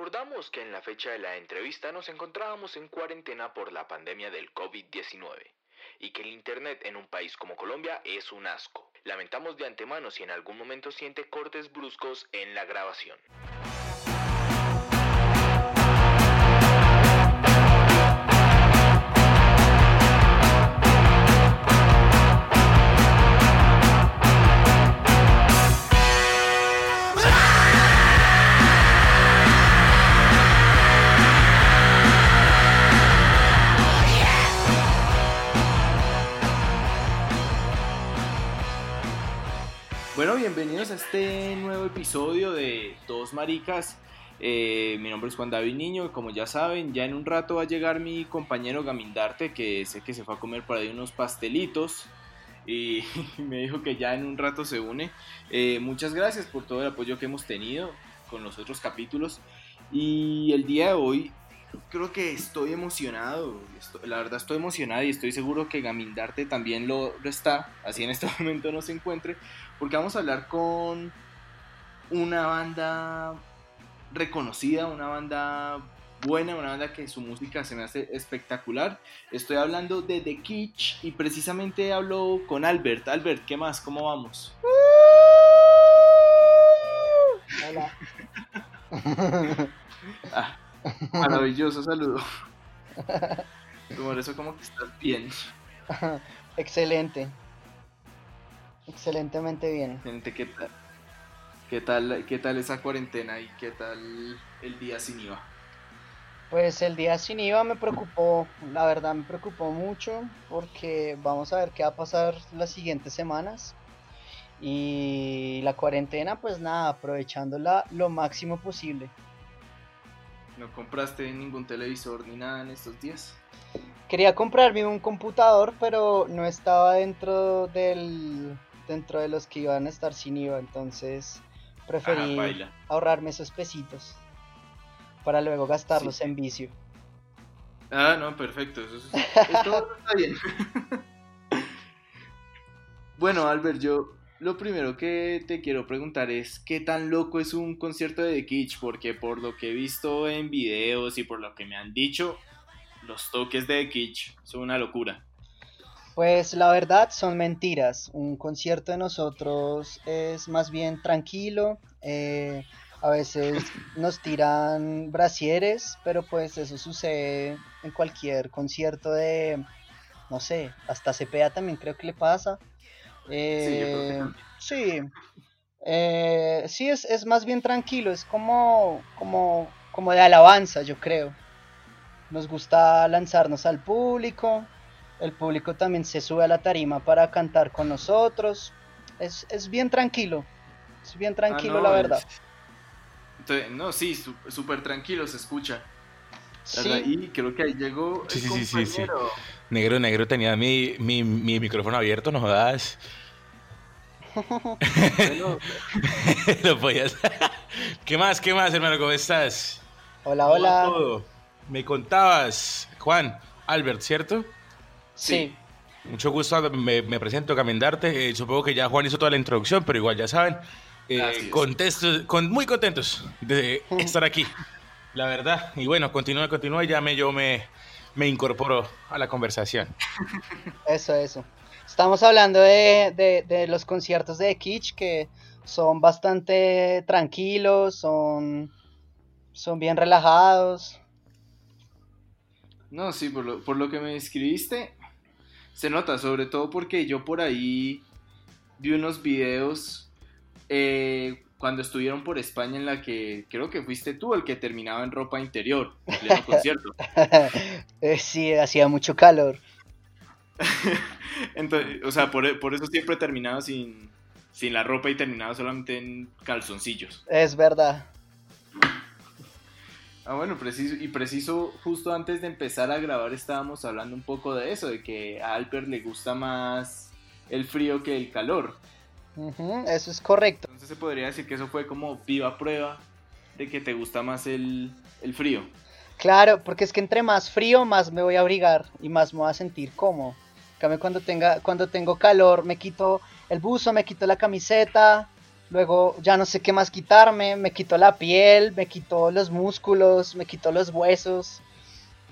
recordamos que en la fecha de la entrevista nos encontrábamos en cuarentena por la pandemia del COVID-19 y que el Internet en un país como Colombia es un asco. Lamentamos de antemano si en algún momento siente cortes bruscos en la grabación. Bienvenidos a este nuevo episodio de Dos Maricas. Eh, mi nombre es Juan David Niño y como ya saben, ya en un rato va a llegar mi compañero Gamindarte, que sé que se fue a comer por ahí unos pastelitos y me dijo que ya en un rato se une. Eh, muchas gracias por todo el apoyo que hemos tenido con los otros capítulos y el día de hoy creo que estoy emocionado, la verdad estoy emocionado y estoy seguro que Gamindarte también lo, está, así en este momento no se encuentre, porque vamos a hablar con una banda reconocida, una banda buena, una banda que su música se me hace espectacular. Estoy hablando de The Kitsch y precisamente hablo con Albert. Albert, ¿qué más? ¿Cómo vamos? Hola. Ah, maravilloso saludo. Por eso como que estás bien. Excelente. Excelentemente bien. Gente, ¿qué tal? ¿Qué tal, qué tal esa cuarentena y qué tal el día sin IVA? Pues el día sin IVA me preocupó, la verdad me preocupó mucho porque vamos a ver qué va a pasar las siguientes semanas. Y la cuarentena, pues nada, aprovechándola lo máximo posible. ¿No compraste ningún televisor ni nada en estos días? Quería comprarme un computador, pero no estaba dentro del dentro de los que iban a estar sin IVA, entonces preferí Ah, ahorrarme esos pesitos para luego gastarlos Sí. en vicio. Ah, no, perfecto. Eso, es- eso está bien. bueno, Albert, yo lo primero que te quiero preguntar es qué tan loco es un concierto de The Kitsch, porque por lo que he visto en videos y por lo que me han dicho, los toques de The Kitsch son una locura. Pues la verdad son mentiras. Un concierto de nosotros es más bien tranquilo. eh, a veces nos tiran brasieres, pero pues eso sucede en cualquier concierto de, no sé, hasta Cepeda también creo que le pasa. Sí, yo creo que Eh, también. sí, eh, sí es, es más bien tranquilo, es como, como, como de alabanza, yo creo. Nos gusta lanzarnos al público, el público también se sube a la tarima para cantar con nosotros. Es, es bien tranquilo, es bien tranquilo Ah, no, la es- verdad. Entonces, no, sí, súper tranquilo se escucha. Sí. Y creo que ahí llegó el Sí, sí, sí, sí. Negro, negro, tenía mi, mi, mi micrófono abierto, no jodas. Lo podías. ¿Qué más, qué más, hermano? ¿Cómo estás? hola, ¿Cómo hola. todo? Me contabas, Juan, Albert, ¿cierto? Sí, Mucho gusto, me, me presento, Camindarte. Eh, supongo que ya Juan hizo toda la introducción, pero igual ya saben. eh, con, muy contentos de estar aquí, la verdad. Y bueno, continúa, continúa y ya me, yo me, me incorporo a la conversación. eso, eso. Estamos hablando de, de- de los conciertos de Kitsch que son bastante tranquilos, son, son bien relajados. No, sí, por lo, por lo que me describiste, se nota, sobre todo porque yo por ahí vi unos videos eh, cuando estuvieron por España en la que creo que fuiste tú el que terminaba en ropa interior, en pleno concierto. Eh, sí, hacía mucho calor. Entonces, o sea, por, por eso siempre terminaba sin, sin la ropa y terminaba solamente en calzoncillos. Es verdad. Ah, bueno, preciso, y preciso, justo antes de empezar a grabar estábamos hablando un poco de eso, de que a Alper le gusta más el frío que el calor. Eso es correcto. Entonces se podría decir que eso fue como viva prueba de que te gusta más el, el frío. Claro, porque es que entre más frío, más me voy a abrigar y más me voy a sentir cómodo. En cambio, cuando, tenga, cuando tengo calor, me quito el buzo, me quito la camiseta Luego ya no sé qué más quitarme, me quitó la piel, me quitó los músculos, me quitó los huesos.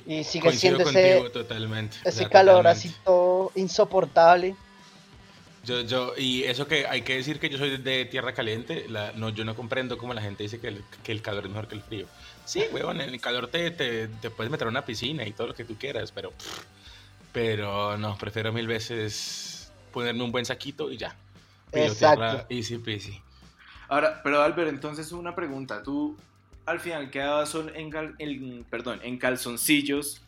Y sigue siendo ese, totalmente, ese calor así todo insoportable. Yo, yo, y eso que hay que decir que yo soy de tierra caliente, la, no, yo no comprendo cómo la gente dice que el, que el calor es mejor que el frío. Sí, weón, en el calor te, te, te, puedes meter a una piscina y todo lo que tú quieras, pero, pero no, prefiero mil veces ponerme un buen saquito y ya. Exacto. Easy peasy. Ahora, pero Albert, entonces una pregunta. Tú al final quedabas en, en, perdón, en calzoncillos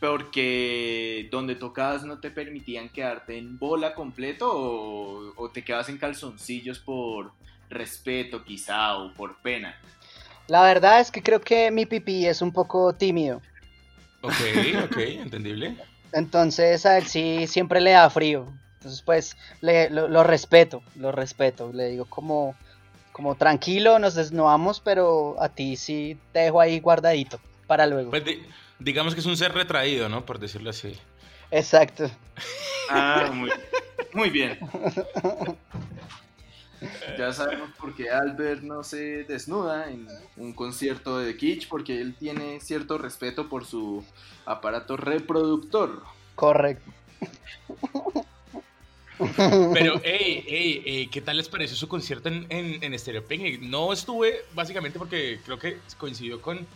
porque donde tocabas no te permitían quedarte en bola completo o, o, te quedas en calzoncillos por respeto quizá o por pena. La verdad es que creo que mi pipí es un poco tímido. Ok, ok, entendible. Entonces a él sí siempre le da frío. Entonces pues le, lo, lo respeto, lo respeto. Le digo como como tranquilo, nos desnudamos, pero a ti sí te dejo ahí guardadito para luego. Pues digamos que es un ser retraído, ¿no? Por decirlo así. Exacto. Ah, muy, muy bien. Ya sabemos por qué Albert no se desnuda en un concierto de Kitsch, porque él tiene cierto respeto por su aparato reproductor. Correcto. Pero, hey, hey, ¿qué tal les pareció su concierto en, en, en Stereo Picnic? No estuve, básicamente, porque creo que coincidió con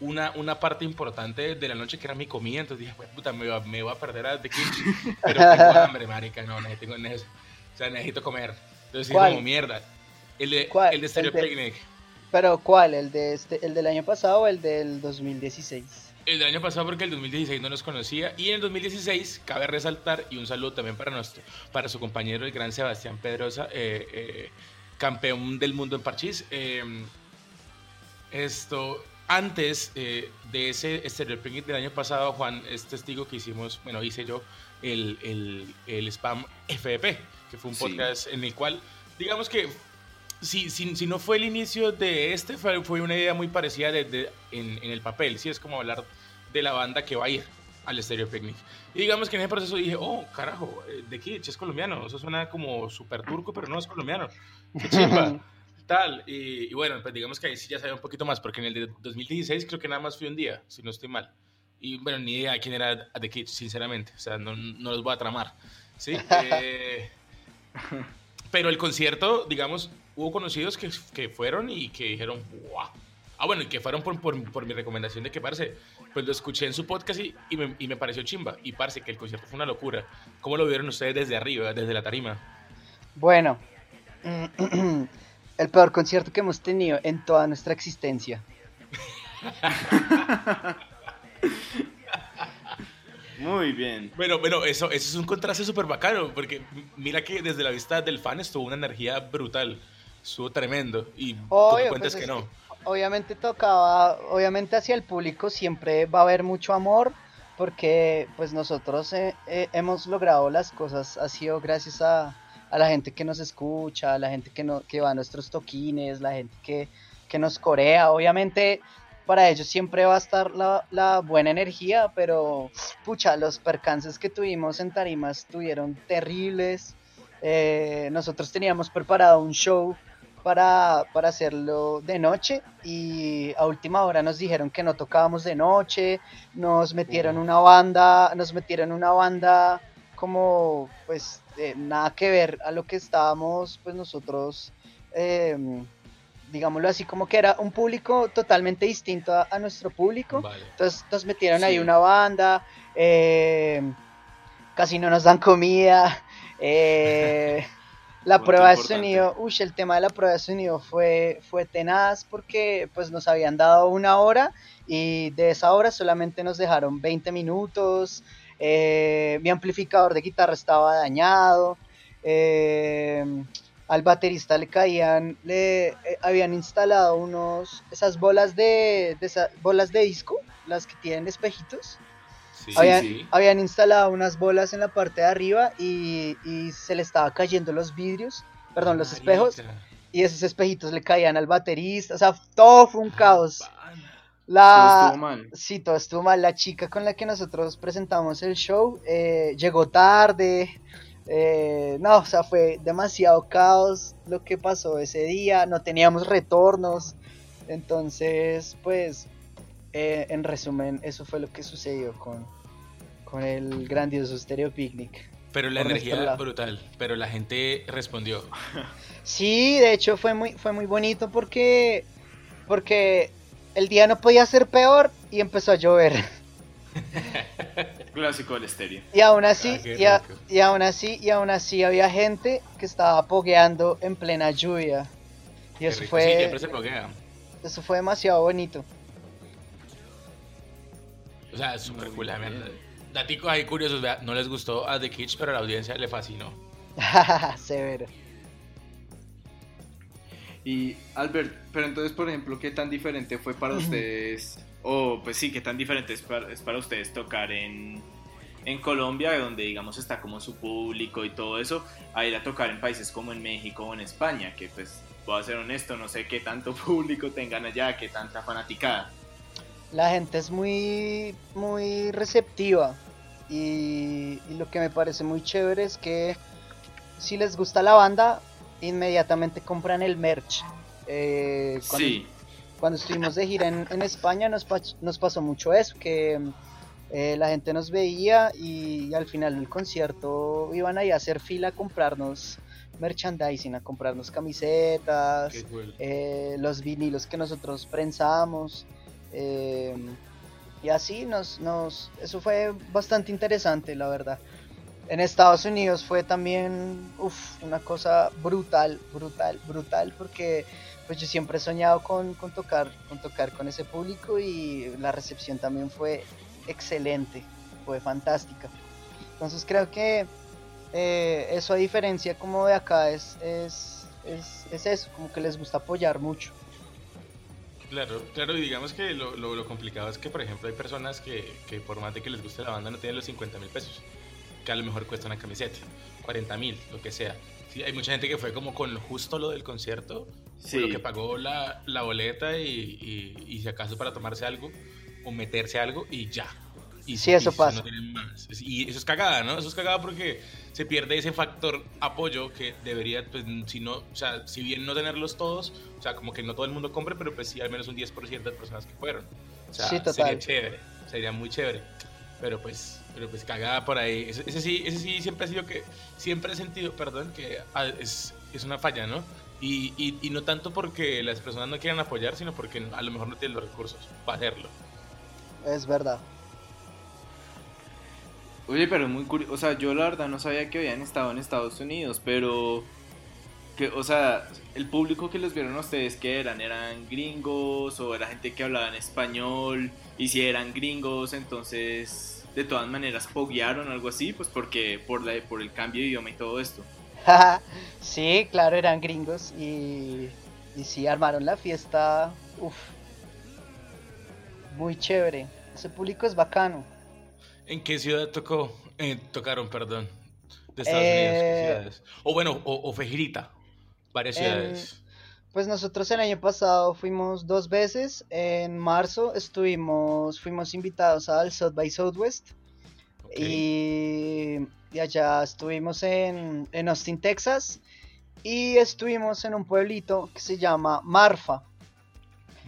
una, una parte importante de la noche que era mi comida. Entonces dije, puta, me va, me a perder a The Kitchen. Pero tengo hambre, marica, no, necesito, necesito, o sea, necesito comer. Entonces dije, como mierda. El de, ¿Cuál? el de Stereo Picnic. ¿Pero cuál? ¿El, de este, ¿El del año pasado o el del 2016? El año pasado porque el 2016 no nos conocía y en el 2016 cabe resaltar y un saludo también para nuestro para su compañero el gran Sebastián Pedrosa eh, eh, campeón del mundo en parchís eh, esto antes de ese Stereo Picnic del año pasado Juan es testigo que hicimos bueno hice yo el, el, el spam FDP que fue un podcast en el cual digamos que si, si, si, no fue el inicio de este, fue, fue una idea muy parecida de, de, en, en, el papel. Sí, es como hablar de la banda que va a ir al Stereo Picnic. Y digamos que en ese proceso dije, oh, carajo, de eh, Kitsch es colombiano. Eso suena como súper turco, pero no es colombiano. Qué chimba. Tal. Y, y, bueno, pues digamos que ahí sí ya sabía un poquito más, porque en el de 2016 creo que nada más fui un día, si no estoy mal. Y bueno, ni idea de quién era The Kitsch, sinceramente. O sea, no, no los voy a tramar. ¿Sí? Eh, pero el concierto, digamos, hubo conocidos que, que fueron y que dijeron, wow. Ah, bueno, y que fueron por, por, por mi recomendación de que, parce, pues lo escuché en su podcast y, y, me, y, me, pareció chimba. Y parce, que el concierto fue una locura. ¿Cómo lo vieron ustedes desde arriba, desde la tarima? Bueno, el peor concierto que hemos tenido en toda nuestra existencia. Muy bien. Bueno, bueno, eso, eso es un contraste súper bacano, porque mira que desde la vista del fan estuvo una energía brutal, estuvo tremendo, y Obvio, tú cuentas pues que no. Obviamente tocaba, obviamente hacia el público siempre va a haber mucho amor, porque pues nosotros eh, eh, hemos logrado las cosas, ha sido gracias a, a, la gente que nos escucha, a la gente que, no, que va a nuestros toquines, la gente que, que nos corea, obviamente para ellos siempre va a estar la, la, buena energía, pero pucha, los percances que tuvimos en Tarimas estuvieron terribles. Eh, nosotros teníamos preparado un show para, para, hacerlo de noche y a última hora nos dijeron que no tocábamos de noche, nos metieron una banda, nos metieron una banda como pues eh, nada que ver a lo que estábamos pues nosotros eh, digámoslo así, como que era un público totalmente distinto a, a nuestro público. Vale. Entonces nos metieron sí. ahí una banda, eh, casi no nos dan comida. La prueba importante. de sonido, uy, el tema de la prueba de sonido fue, fue tenaz porque pues nos habían dado una hora y de esa hora solamente nos dejaron 20 minutos. Eh, mi amplificador de guitarra estaba dañado. Eh, al baterista le caían, le eh, habían instalado unos, esas bolas de, de esa, bolas de disco, las que tienen espejitos. Sí, habían, sí. habían, instalado unas bolas en la parte de arriba y, y se le estaba cayendo los vidrios, perdón, los espejos, y esos espejitos le caían al baterista, o sea, todo fue un caos. La, todo estuvo mal. Sí, todo estuvo mal. La chica con la que nosotros presentamos el show eh, llegó tarde, Eh, no, o sea, fue demasiado caos lo que pasó ese día, no teníamos retornos, entonces, pues, eh, en resumen, eso fue lo que sucedió con, con el grandioso Stereo Picnic. Pero la energía brutal, pero la gente respondió. Sí, de hecho fue muy, fue muy bonito porque, porque el día no podía ser peor y empezó a llover. Clásico del estéreo. Y aún así, ah, y, y, aún así, y aún así había gente que estaba pogueando en plena lluvia. Y eso fue. Eso fue demasiado bonito. O sea, súper cool, Daticos ahí curiosos, no les gustó a The Kitsch, pero a la audiencia le fascinó. Severo. Y Albert, pero entonces, por ejemplo, ¿qué tan diferente fue para ustedes? O pues sí, ¿qué tan diferente es para, ustedes tocar en, en Colombia, donde digamos está como su público y todo eso, a ir a tocar en países como en México o en España, que pues, voy a ser honesto, no sé qué tanto público tengan allá, qué tanta fanaticada la gente es muy, muy receptiva. Y, lo que me parece muy chévere es que si les gusta la banda, inmediatamente compran el merch. Eh, cuando, sí. cuando estuvimos de gira en, España nos, nos, pasó mucho eso, que eh, la gente nos veía y, al final del concierto iban ahí a hacer fila a comprarnos merchandising, a comprarnos camisetas, eh, los vinilos que nosotros prensamos. Eh, y así nos, nos, eso fue bastante interesante, la verdad. En Estados Unidos fue también una cosa brutal, brutal, brutal, porque pues yo siempre he soñado con, con, tocar, con tocar con ese público y la recepción también fue excelente, fue fantástica. Entonces creo que eh, eso a diferencia como de acá es, es, es, es eso, como que les gusta apoyar mucho. Claro, claro, y digamos que lo, lo, complicado es que, por ejemplo, hay personas que, que, por más de que les guste la banda no tienen los 50 mil pesos, que a lo mejor cuesta una camiseta, 40 mil, lo que sea. Sí, hay mucha gente que fue como con justo lo del concierto, lo que pagó la, la boleta y, y, y si acaso para tomarse algo o meterse algo y ya, y sí, eso pasa. Y eso es cagada, ¿no? Eso es cagada porque se pierde ese factor apoyo que debería, pues, si no, o sea, si bien no tenerlos todos, o sea, como que no todo el mundo compre, pero pues sí al menos un 10% de personas que fueron. O sea, sería chévere, sería muy chévere. Pero pues, pero pues cagada por ahí. Ese, sí, ese sí siempre ha sido que, siempre he sentido, perdón, que ah, es, es una falla, ¿no? Y, y, y, no tanto porque las personas no quieran apoyar, sino porque a lo mejor no tienen los recursos para hacerlo. Es verdad. Oye, pero muy curioso, o sea, yo la verdad no sabía que habían estado en Estados Unidos, pero que, o sea, el público que les vieron a ustedes, ¿qué eran? ¿Eran gringos o era gente que hablaba en español? Y si eran gringos, entonces de todas maneras poguearon algo así, pues porque por, la, por el cambio de idioma y todo esto. sí, claro, eran gringos y, y sí, armaron la fiesta, uff, muy chévere. Ese público es bacano. ¿En qué ciudad tocó? Eh, tocaron, perdón. De Estados Unidos, ¿qué eh, ciudades? O bueno, o, Fejirita, varias ciudades. pues nosotros el año pasado fuimos dos veces. En marzo estuvimos, fuimos invitados al South by Southwest. Y, y, allá estuvimos en, en Austin, Texas. Y estuvimos en un pueblito que se llama Marfa.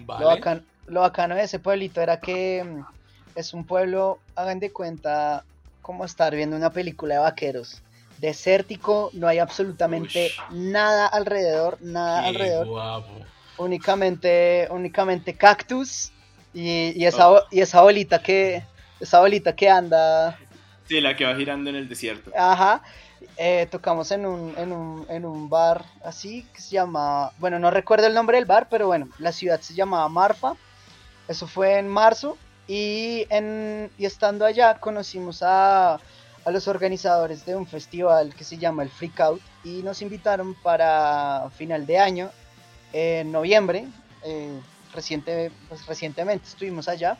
Vale. lo bacano de ese pueblito era que es un pueblo, hagan de cuenta, como estar viendo una película de vaqueros. Desértico, no hay absolutamente nada alrededor, nada alrededor. Únicamente, únicamente cactus y, esa, oh. y esa bolita que, esa bolita que anda. Sí, la que va girando en el desierto. Ajá. Eh, tocamos en un, en, un, en un bar así que se llama, bueno, no recuerdo el nombre del bar, pero bueno, la ciudad se llamaba Marfa. Eso fue en marzo y, en, y estando allá conocimos a, a, los organizadores de un festival que se llama el Freak Out y nos invitaron para final de año, en noviembre, eh, reciente, pues, recientemente estuvimos allá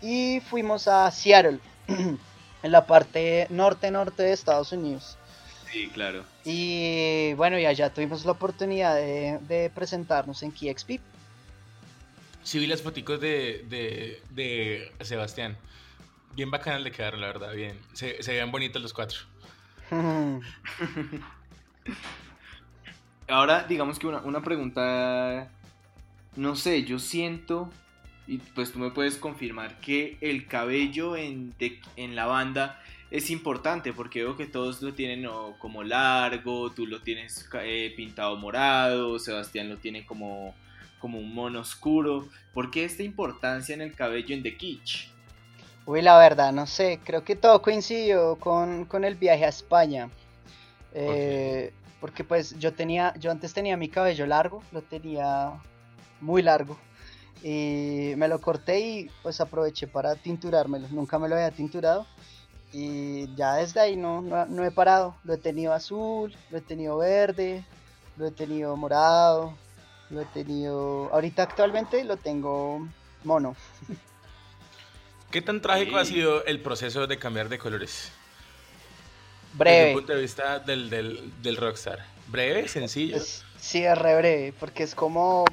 y fuimos a Seattle, en la parte norte-norte de Estados Unidos. Sí, claro. Y bueno, y allá tuvimos la oportunidad de, de presentarnos en KXP Sí vi las fotos de, de, de, Sebastián. Bien bacanas le quedaron, la verdad, bien. Se, veían bonitos los cuatro. Ahora, digamos que una, una pregunta, no sé, yo siento, y pues tú me puedes confirmar que el cabello en, en la banda es importante porque veo que todos lo tienen como largo, tú lo tienes eh, pintado morado, Sebastián lo tiene como, como un mono oscuro. ¿Por qué esta importancia en el cabello en The Kitsch? Uy, la verdad, no sé, creo que todo coincidió con, el viaje a España. Eh, porque pues yo tenía, yo antes tenía mi cabello largo, lo tenía muy largo. Y me lo corté y pues aproveché para tinturármelo. Nunca me lo había tinturado. Y ya desde ahí no, no, he parado. Lo he tenido azul, lo he tenido verde, lo he tenido morado, lo he tenido... Ahorita actualmente lo tengo mono. ¿Qué tan trágico ha sido el proceso de cambiar de colores? Breve. Desde el punto de vista del, del, rockstar. ¿Breve? ¿Sencillo? sí, es re breve, porque es como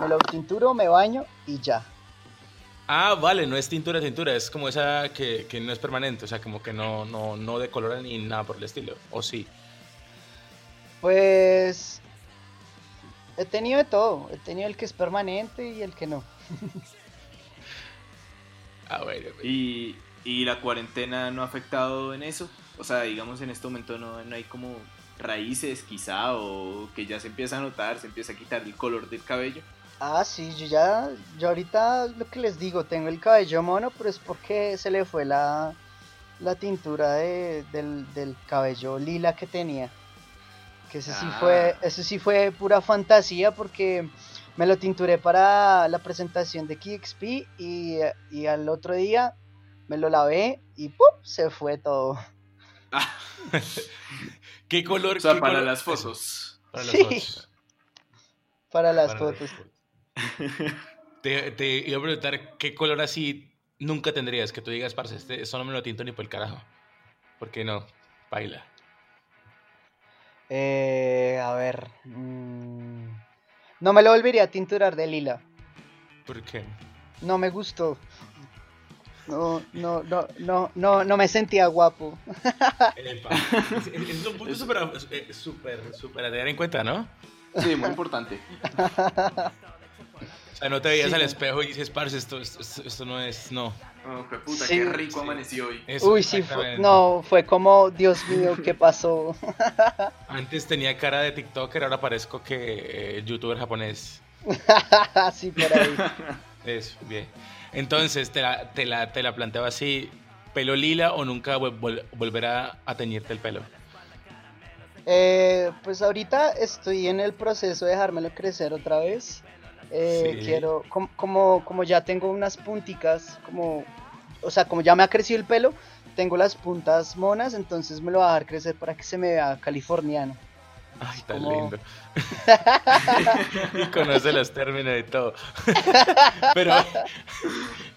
me lo tinturo, me baño y ya. Ah, vale, no es tintura, tintura, es como esa que, no es permanente, o sea, como que no, no, no decolora ni nada por el estilo, ¿o sí? Pues he tenido de todo, he tenido el que es permanente y el que no. ah, bueno, ¿Y, ¿Y, la cuarentena no ha afectado en eso? O sea, digamos en este momento no, no hay como raíces quizá o que ya se empieza a notar, se empieza a quitar el color del cabello. Ah, sí, yo ya, yo ahorita lo que les digo, tengo el cabello mono, pero es porque se le fue la, la tintura de, del, cabello lila que tenía. Que ese sí fue, ah. eso sí fue pura fantasía porque me lo tinturé para la presentación de KXP y, y al otro día me lo lavé y ¡pum! se fue todo. ¿Qué color? O sea, para las fotos. Para las fotos. Para las fotos. te, te, iba a preguntar qué color así nunca tendrías, que tú digas, parce, este, eso no me lo tinto ni por el carajo. ¿Por qué no? Baila. Eh, a ver. Mm, no me lo volvería a tinturar de lila. ¿Por qué? No me gustó. No, no, no, no, no, no me sentía guapo. es, un punto súper, súper, súper a tener en cuenta, ¿no? Sí, muy importante. sea, no te veías al espejo y dices, parce, esto, esto, no es, no. Oh, qué puta, qué rico amaneció hoy. Uy, sí, no, fue como, Dios mío, ¿qué pasó? Antes tenía cara de TikToker, ahora parezco que eh, youtuber japonés. sí, por ahí. Eso, bien. Entonces, te la, te la, te la planteo así, ¿pelo lila o nunca volverá a teñirte el pelo? Eh, pues ahorita estoy en el proceso de dejármelo crecer otra vez. Eh, quiero, como, como, ya tengo unas punticas, como, o sea, como ya me ha crecido el pelo, tengo las puntas monas, entonces me lo voy a dejar crecer para que se me vea californiano. Ay, está lindo. y conoce los términos y todo. Pero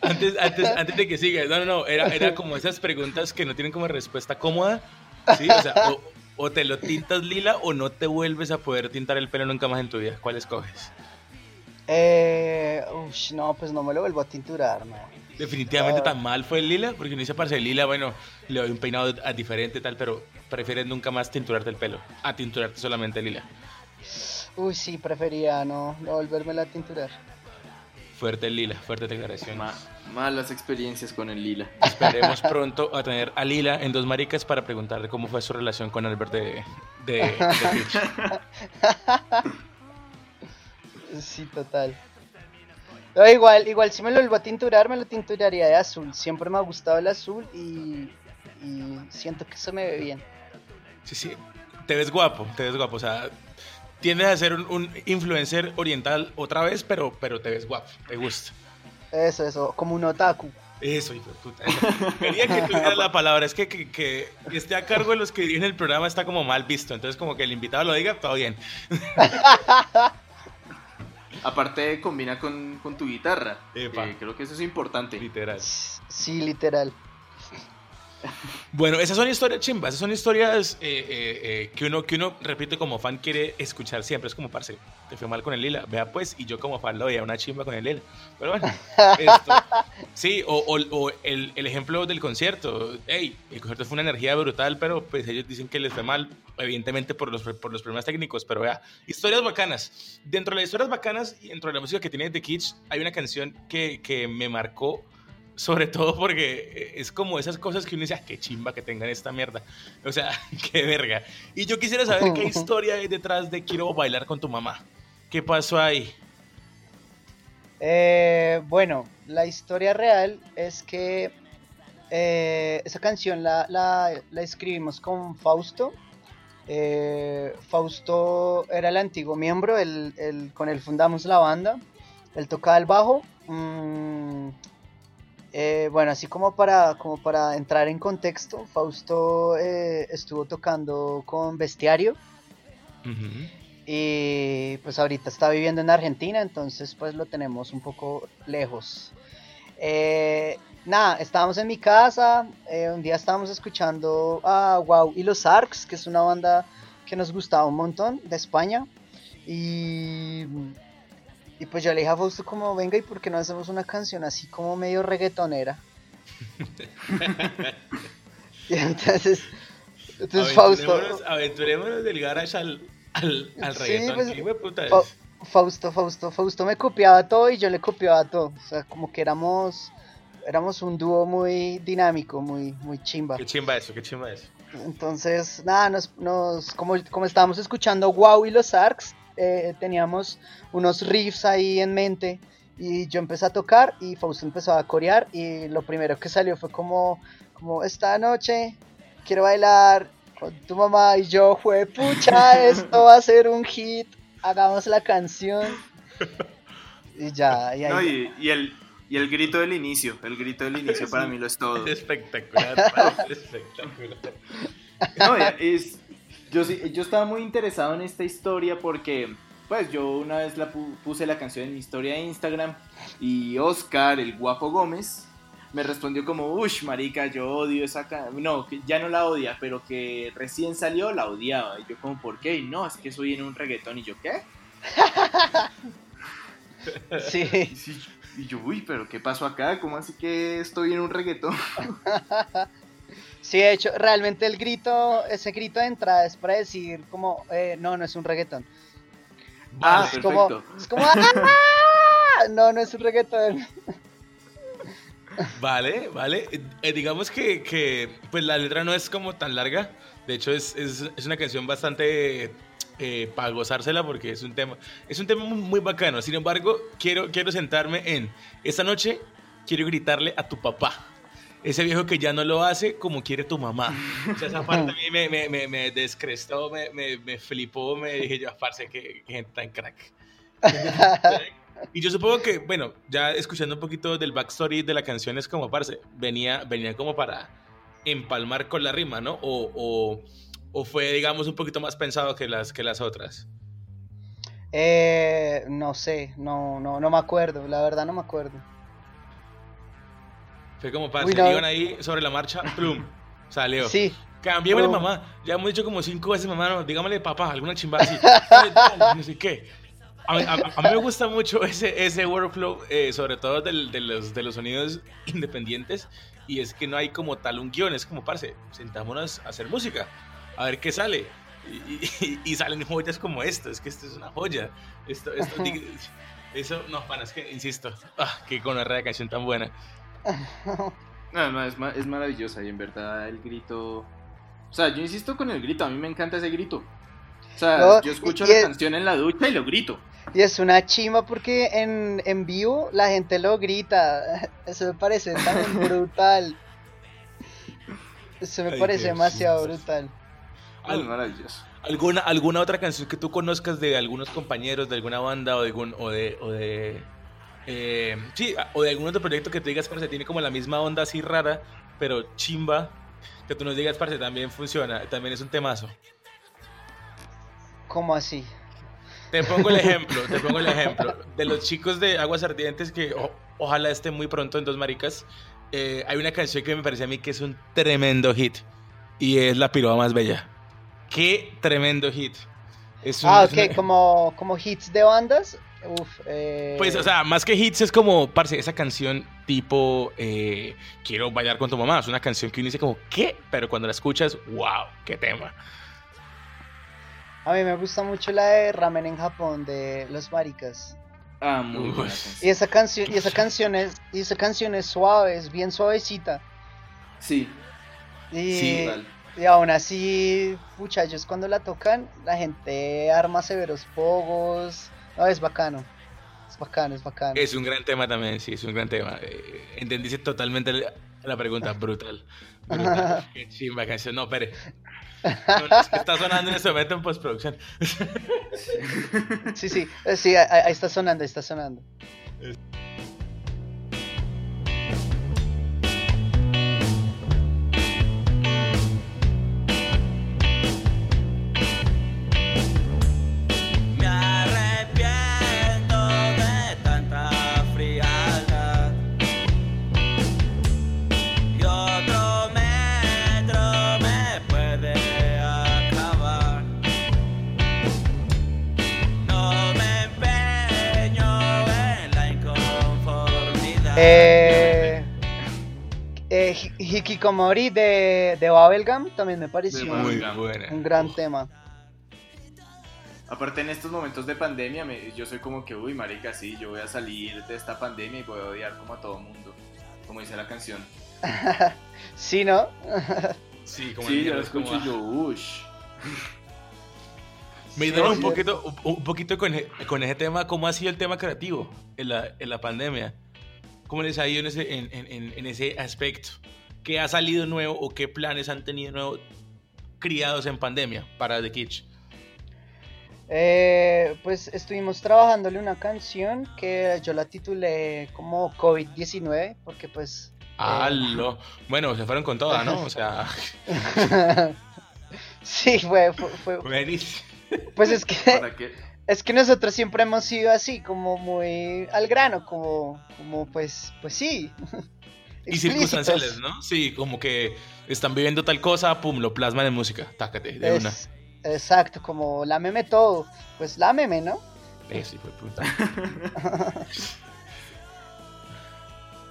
antes, antes, antes de que sigas, no, no, no, era, era como esas preguntas que no tienen como respuesta cómoda. ¿sí? O sea, o, o te lo tintas lila o no te vuelves a poder tintar el pelo nunca más en tu vida. ¿Cuál escoges? Eh, no, pues no me lo vuelvo a tinturar, no. Definitivamente tan mal fue el lila, porque no dice parce el lila, bueno, le doy un peinado diferente tal, pero prefieres nunca más tinturarte el pelo, a tinturarte solamente el lila. Uy, sí, prefería no, no volverme a tinturar. Fuerte el lila, fuerte declaración. malas experiencias con el lila. Esperemos pronto a tener a Lila en Dos Maricas para preguntarle cómo fue su relación con Albert de, de, de Sí, total. igual, igual si me lo vuelvo a tinturar, me lo tinturaría de azul. Siempre me ha gustado el azul y, siento que eso me ve bien. Sí, sí. Te ves guapo, te ves guapo. O sea, tiendes a ser un, influencer oriental otra vez, pero, pero te ves guapo, te gusta. Eso, eso, como un otaku. Eso, hijo de puta. Quería que tuviera la palabra. Es que, que, que, esté a cargo de los que dirigen el programa está como mal visto. Entonces, como que el invitado lo diga, todo bien. Aparte combina con, tu guitarra. creo que eso es importante. Literal. Sí, literal. Bueno, esas son historias chimbas, esas son historias eh, eh, eh, que, uno, que uno, repite, como fan quiere escuchar siempre. Es como, parce, te fue mal con el lila, vea pues, y yo como fan lo veía una chimba con el lila. Pero bueno, esto, sí, o, o, el, el, ejemplo del concierto. Hey, el concierto fue una energía brutal, pero pues ellos dicen que les fue mal, evidentemente por los, por los problemas técnicos. Pero vea, historias bacanas. Dentro de las historias bacanas y dentro de la música que tiene The Kids, hay una canción que, que me marcó sobre todo porque es como esas cosas que uno dice, ah, qué chimba que tengan esta mierda. O sea, qué verga. Y yo quisiera saber qué historia hay detrás de Quiero bailar con tu mamá. ¿Qué pasó ahí? Eh, bueno, la historia real es que eh, esa canción la, la, escribimos con Fausto. Eh, Fausto era el antiguo miembro, el, con él fundamos la banda. Él tocaba el bajo. Mm, eh, bueno, así como para, como para entrar en contexto, Fausto eh, estuvo tocando con Bestiario. Y pues ahorita está viviendo en Argentina, entonces pues lo tenemos un poco lejos. Eh, nada, estábamos en mi casa, un día estábamos escuchando a Wow y los Arcs, que es una banda que nos gustaba un montón de España. Y y pues yo le dije a Fausto como, venga, ¿y por qué no hacemos una canción así como medio reggaetonera? y entonces, entonces Fausto... Aventurémonos del garage al, al, al reggaetón. Sí, pues, Fausto, Fausto, Fausto me copiaba todo y yo le copiaba todo. O sea, como que éramos éramos un dúo muy dinámico, muy, muy chimba. Qué chimba eso, qué chimba eso. Entonces, nada, nos, nos, como, como estábamos escuchando Wow y los Arcs, eh, teníamos unos riffs ahí en mente y yo empecé a tocar y Fausto empezó a corear y lo primero que salió fue como, como esta noche quiero bailar con tu mamá y yo fue pucha esto va a ser un hit hagamos la canción y ya y, y, el y el grito del inicio el grito del inicio para mí lo es todo. Espectacular espectacular. No, es, yo, yo estaba muy interesado en esta historia porque, pues, yo una vez la puse la canción en mi historia de Instagram y Oscar, el guapo Gómez, me respondió como, uff, marica, yo odio esa canción. No, que ya no la odia, pero que recién salió la odiaba. Y yo como, ¿por qué? Y no, es que soy en un reggaetón. Y yo, ¿qué? sí. Y yo, uy, pero ¿qué pasó acá? ¿Cómo así que estoy en un reggaetón? Sí, de hecho, realmente el grito, ese grito de entrada es para decir como, eh, no, no es un reggaetón. Ah, es. Como, es como, ¡Ah! no, no es un reggaetón. Vale, vale. Eh, digamos que, que, pues la letra no es como tan larga. De hecho, es, es, es una canción bastante eh, para gozársela porque es un tema, es un tema muy, muy, bacano. Sin embargo, quiero, quiero sentarme en esta noche, quiero gritarle a tu papá ese viejo que ya no lo hace como quiere tu mamá. O sea, esa parte a mí me, me, me, me descrestó, me, me, me, flipó, me dije yo, parce, que, gente tan crack. Y yo supongo que, bueno, ya escuchando un poquito del backstory de la canción es como, parce, venía, venía como para empalmar con la rima, ¿no? O, o, o fue, digamos, un poquito más pensado que las, que las otras. Eh, no sé, no, no, no me acuerdo, la verdad no me acuerdo. Fue como para iban ahí sobre la marcha, plum, salió. Sí. Cambiémosle mamá. Ya hemos dicho como cinco veces mamá, no, dígamele papá, alguna chimba así. no sé qué. A mí, me gusta mucho ese, ese workflow, eh, sobre todo de, los, de los sonidos independientes, y es que no hay como tal un guion, es como, parce, sentámonos a hacer música, a ver qué sale. Y, salen joyas como esto, es que esto es una joya. Esto, esto, eso, no, pana, es que, insisto, ah, qué gonorrea de canción tan buena. No, no, es, es maravillosa y en verdad el grito... O sea, yo insisto con el grito, a mí me encanta ese grito. O sea, yo escucho la canción en la ducha y lo grito. Y es una chima porque en, en vivo la gente lo grita. Eso me parece tan brutal. Eso me parece demasiado brutal. Maravilloso. ¿Alguna, ¿Alguna otra canción que tú conozcas de algunos compañeros de alguna banda o de, algún, o de, o de eh, sí, o de algún otro proyecto que tú digas, parce, tiene como la misma onda así rara, pero chimba, que tú nos digas, parce, también funciona, también es un temazo. ¿Cómo así? Te pongo el ejemplo, te pongo el ejemplo de los chicos de Aguas Ardientes que ojalá estén muy pronto en Dos Maricas. eh, hay una canción que me parece a mí que es un tremendo hit y es La piroba más bella. Qué tremendo hit. Es ah, ok, como, como hits de bandas. Uf, eh... Pues, o sea, más que hits es como, parce, esa canción tipo eh, Quiero bailar con tu mamá. Es una canción que uno dice como, ¿qué? Pero cuando la escuchas, wow, qué tema. A mí me gusta mucho la de Ramen en Japón de Los Maricas. Ah, muy buena Y esa canción, y esa canción es, y esa canción es suave, es bien suavecita. Sí. Y, sí, y aún así, muchachos, cuando la tocan, la gente arma severos pogos. No, es bacano. Es bacano, es bacano. Es un gran tema también, sí, es un gran tema. Eh, entendiste totalmente la pregunta, brutal. brutal. Qué chimba canción. No, espere. No, es que está sonando en este momento en postproducción. Sí, sí, sí, ahí está sonando, ahí está sonando. Hikikomori de, de Babelgam también me pareció un, gran tema. Aparte en estos momentos de pandemia, yo soy como que, uy, marica, sí, yo voy a salir de esta pandemia y voy a odiar como a todo mundo, como dice la canción. sí, ¿no? sí, como sí yo lo escucho yo, ush. Me sí, un poquito, un poquito con, con, ese tema, ¿cómo ha sido el tema creativo en la, en la pandemia? ¿Cómo les ha ido en ese, en, ese aspecto? ¿Qué ha salido nuevo o qué planes han tenido nuevo criados en pandemia para The Kitsch? Eh, pues estuvimos trabajándole una canción que yo la titulé como COVID-19 porque pues... Ah, bueno, se fueron con toda, ¿no? O sea... sí, fue... fue, Pues es que... Es que nosotros siempre hemos sido así, como muy al grano, como, como pues, pues sí. Y circunstanciales, ¿no? Sí, como que están viviendo tal cosa, pum, lo plasman en música, tácate, de una. Exacto, como lámeme todo, pues lámeme, ¿no? Eso, fue puta.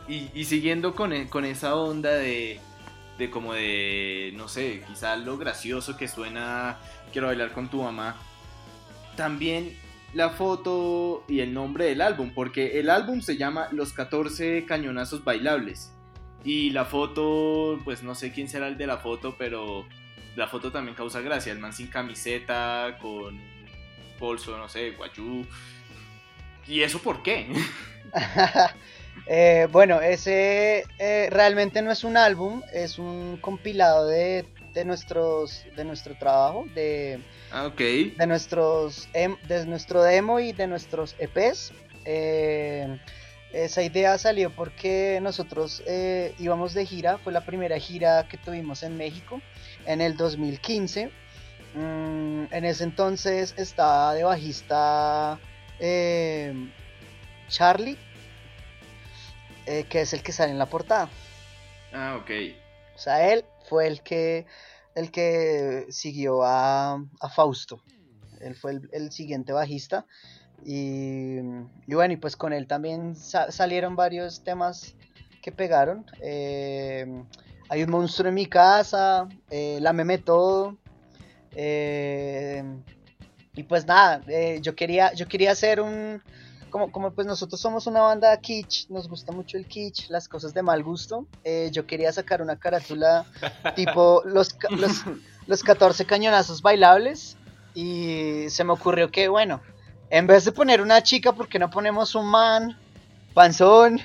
y, y, siguiendo con, e, con esa onda de, de como de, no sé, quizá lo gracioso que suena Quiero bailar con tu mamá también la foto y el nombre del álbum, porque el álbum se llama Los 14 Cañonazos Bailables. Y la foto, pues no sé quién será el de la foto, pero la foto también causa gracia. El man sin camiseta, con bolso, no sé, guayú. ¿Y eso por qué? Eh, bueno, ese eh, realmente no es un álbum, es un compilado de, de, nuestros, de nuestro trabajo, de Ah, de nuestros em, de nuestro demo y de nuestros EPs. Eh, esa idea salió porque nosotros eh, íbamos de gira, fue la primera gira que tuvimos en México en el 2015. Mm, en ese entonces estaba de bajista em, Charlie, eh, que es el que sale en la portada. Ah, ok. O sea, él fue el que el que siguió a, Fausto. Él fue el, siguiente bajista. Y, bueno, y pues con él también salieron varios temas que pegaron. Eh, hay un monstruo en mi casa, eh, la meme todo. Eh, y pues nada, yo, quería, yo quería hacer un, como, como pues nosotros somos una banda kitsch, nos gusta mucho el kitsch, las cosas de mal gusto, eh, yo quería sacar una carátula tipo los, los, los 14 cañonazos bailables y se me ocurrió que, bueno, en vez de poner una chica, ¿por qué no ponemos un man, panzón?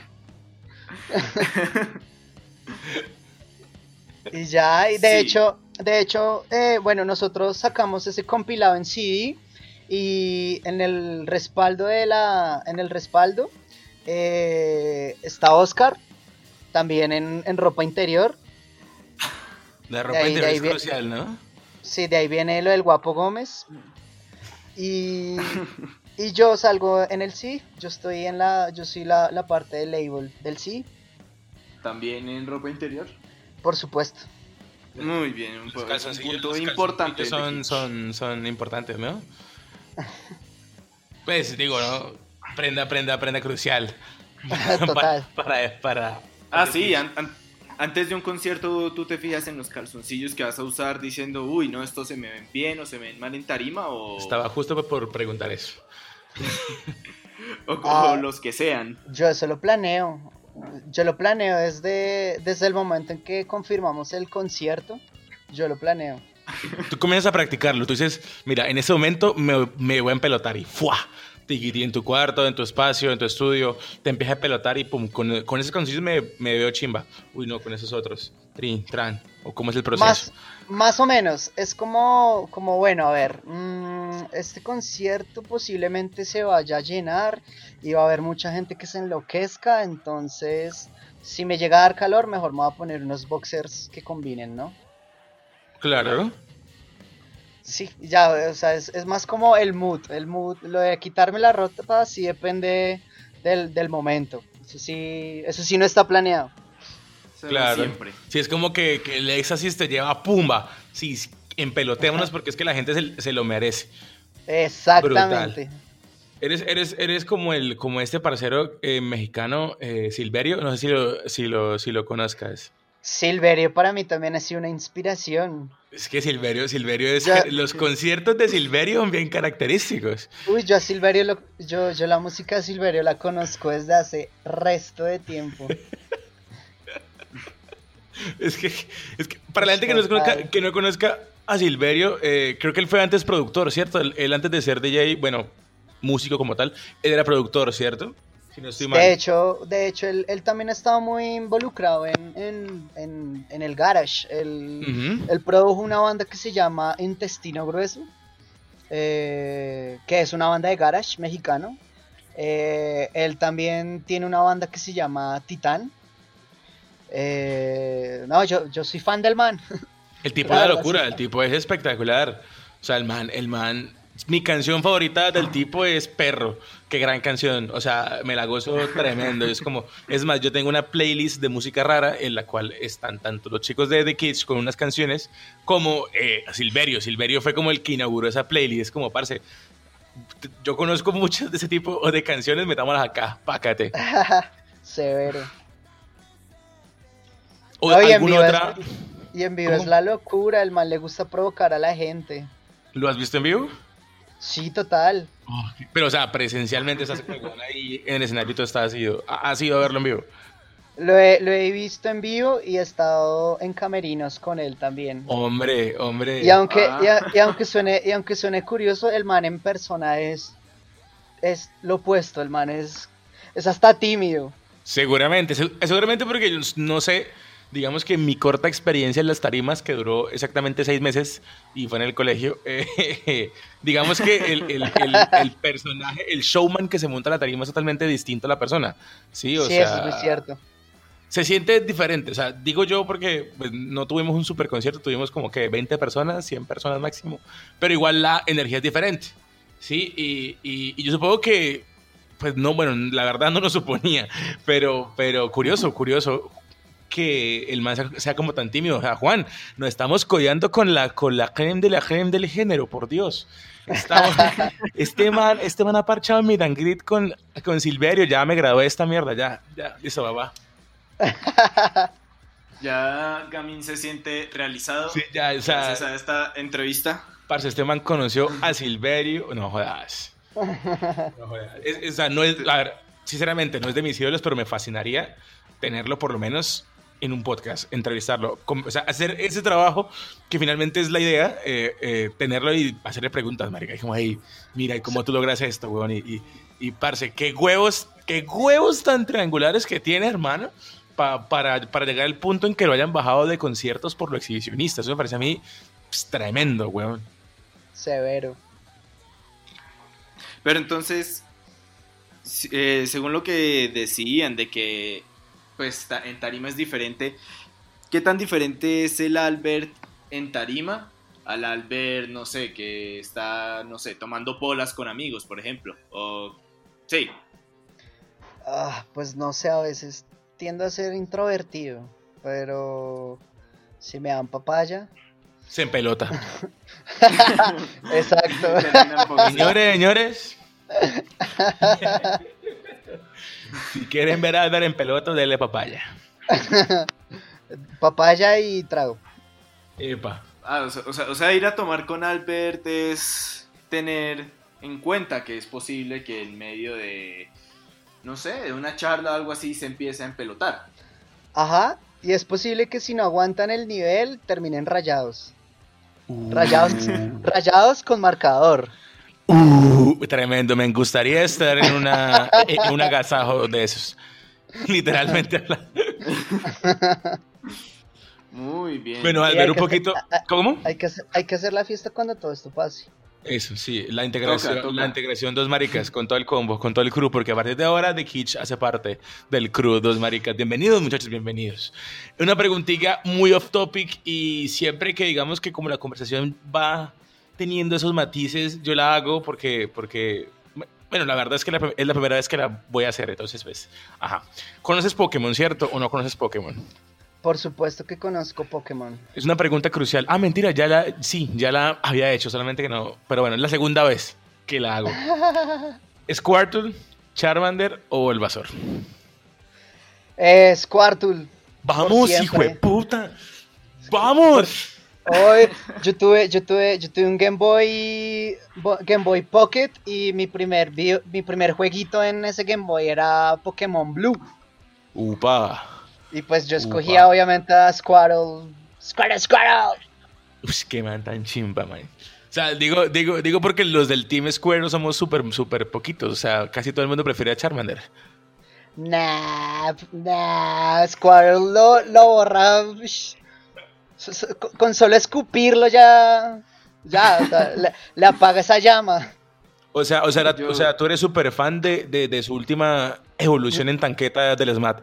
y ya, y de hecho, de hecho, eh, bueno, nosotros sacamos ese compilado en CD y en el respaldo de la. En el respaldo eh, está Oscar. También en, ropa interior. La ropa interior es crucial, ¿no? Sí, de ahí viene lo del guapo Gómez. Y, y yo salgo en el sí. Yo estoy en la. Yo soy la, parte del label del sí. ¿También en ropa interior? Por supuesto. Muy bien, un, punto importante. Son, son, son importantes, ¿no? pues digo, ¿no? Prenda, prenda, prenda crucial. Total. para, para, Ah, sí, antes de un concierto tú te fijas en los calzoncillos que vas a usar diciendo, uy, no, esto se me ven bien o se me ven mal en tarima o... Estaba justo por preguntar eso. O, como ah, los que sean. Yo eso lo planeo. Yo lo planeo desde, desde el momento en que confirmamos el concierto. Yo lo planeo. Tú comienzas a practicarlo. Tú dices, mira, en ese momento me, me voy a empelotar y ¡fua! en tu cuarto, en tu espacio, en tu estudio, te empieza a pelotar y pum, con, con esos conciertos me, me, veo chimba. Uy, no, con esos otros. Trin, tran. ¿O cómo es el proceso? Más, más o menos. Es como, como bueno, a ver, mm, este concierto posiblemente se vaya a llenar y va a haber mucha gente que se enloquezca, entonces si me llega a dar calor, mejor me voy a poner unos boxers que combinen, ¿no? Claro. Sí, ya, o sea, es, es, más como el mood, el mood, lo de quitarme la ropa sí depende del, del momento. Eso sí, eso sí no está planeado. Claro. Siempre. Sí, es como que, que el éxtasis te lleva pumba. Sí, empelotémonos porque es que la gente se, se lo merece. Exactamente. Eres, eres, eres como el, como este parcero eh, mexicano, eh, Silverio. No sé si lo, si lo, si lo conozcas. Silverio para mí también ha sido una inspiración. Es que Silverio, Silverio es los conciertos de Silverio son bien característicos. Uy, yo a Silverio yo, yo la música de Silverio la conozco desde hace resto de tiempo. es, que, es que para la gente que no, conozca, que no conozca a Silverio, eh, creo que él fue antes productor, ¿cierto? Él, antes de ser DJ, bueno, músico como tal, él era productor, ¿cierto? De hecho, de hecho él, también ha estado muy involucrado en, el garage. Él, produjo una banda que se llama Intestino Grueso, eh, que es una banda de garage mexicano. Eh, él también tiene una banda que se llama Titán. Eh, no, yo, yo soy fan del man. El tipo de locura, el tipo es espectacular. O sea, el man, el man mi canción favorita del tipo es Perro. Qué gran canción. O sea, me la gozo tremendo. Es como, es más, yo tengo una playlist de música rara en la cual están tanto los chicos de The Kids con unas canciones como eh, Silverio. Silverio fue como el que inauguró esa playlist. Es como, parce, yo conozco muchas de ese tipo de canciones, metámoslas acá, pácate. Severo. O alguna otra. y en vivo es la locura, el mal le gusta provocar a la gente. ¿Lo has visto en vivo? Sí, total. pero, o sea, presencialmente estás ahí en el escenario y tú estás ido, has ido a verlo en vivo. Lo he, lo he, visto en vivo y he estado en camerinos con él también. Hombre, hombre. Y aunque, ah. y, aunque suene, y aunque suene curioso, el man en persona es, es lo opuesto, el man es, es hasta tímido. Seguramente, seguramente porque yo no sé, digamos que mi corta experiencia en las tarimas, que duró exactamente seis meses y fue en el colegio, eh, digamos que el, el, el, personaje, el showman que se monta en la tarima es totalmente distinto a la persona. Sí, o sí eso es muy cierto. Se siente diferente, o sea, digo yo porque pues, no tuvimos un super concierto, tuvimos como que 20 personas, 100 personas máximo, pero igual la energía es diferente, ¿sí? Y, y, y yo supongo que pues no, bueno, la verdad no lo suponía, pero, pero curioso, curioso que el man sea, como tan tímido. O sea, Juan, nos estamos codeando con la, con la creme de la creme del género, por Dios. este, man, este man ha parchado mi dangrit con, con Silverio. Ya me gradué de esta mierda, ya, ya, listo, va, ya Gamin se siente realizado. Sí, ya, o sea, gracias a esta entrevista. Parce, este man conoció a Silverio. No jodas. No jodas. o sea, no es, a ver, sinceramente, no es de mis ídolos, pero me fascinaría tenerlo por lo menos en un podcast, entrevistarlo, o sea, hacer ese trabajo que finalmente es la idea, eh, eh, tenerlo y hacerle preguntas, marica, y como, ahí, mira, ¿y cómo tú logras esto, weón? Y, y, y, parce, qué huevos, qué huevos tan triangulares que tiene, hermano, para, para llegar al punto en que lo hayan bajado de conciertos por lo exhibicionista. Eso me parece a mí pues, tremendo, weón. Severo. Pero entonces, eh, según lo que decían de que pues en tarima es diferente. ¿Qué tan diferente es el Albert en tarima al Albert, no sé, que está, no sé, tomando polas con amigos, por ejemplo? O, sí. Ah, pues no sé, a veces tiendo a ser introvertido, pero si me dan papaya. Se empelota. Exacto. señores, señores. si quieren ver a Albert en pelota, denle papaya. papaya y trago. Epa. Ah, o, sea, o, sea, ir a tomar con Albert es tener en cuenta que es posible que en medio de, no sé, de una charla o algo así se empiece a empelotar. Ajá, y es posible que si no aguantan el nivel terminen rayados. Uh. Rayados, rayados con marcador. Uh, tremendo, me gustaría estar en, una, en un agasajo de esos. Literalmente. Muy bien. Bueno, al ver un poquito. ¿Cómo? Hay que, hacer, hay que hacer la fiesta cuando todo esto pase. Eso, sí, la integración, la integración dos maricas con todo el combo, con todo el crew, porque a partir de ahora The Kitsch hace parte del crew dos maricas. Bienvenidos muchachos, bienvenidos. Una preguntita muy off topic y siempre que digamos que como la conversación va teniendo esos matices, yo la hago porque, porque bueno, la verdad es que es la primera vez que la voy a hacer, entonces pues, ajá. ¿Conoces Pokémon, cierto? ¿O no conoces Pokémon? Por supuesto que conozco Pokémon. Es una pregunta crucial. Ah, mentira, ya la, sí, ya la había hecho, solamente que no. Pero bueno, es la segunda vez que la hago. ¿Squirtle, Charmander o Bulbasaur? Eh, Squirtle. Vamos, hijo de puta. Vamos. Hoy yo tuve, yo tuve, yo tuve un Game Boy, Game Boy Pocket y mi primer mi primer jueguito en ese Game Boy era Pokémon Blue. Upa. Y pues yo escogía obviamente a Squirtle. Squirtle, Squirtle. Uy, qué man tan chimba, man. O sea, digo, digo, digo porque los del Team Square somos súper, súper poquitos. O sea, casi todo el mundo prefiere a Charmander. Nah, nah, Squirtle lo, lo borra. Con solo escupirlo ya. Ya, o sea, le, apaga esa llama. O sea, o sea, o sea tú eres súper fan de, de, de, su última evolución en tanqueta del SMAT.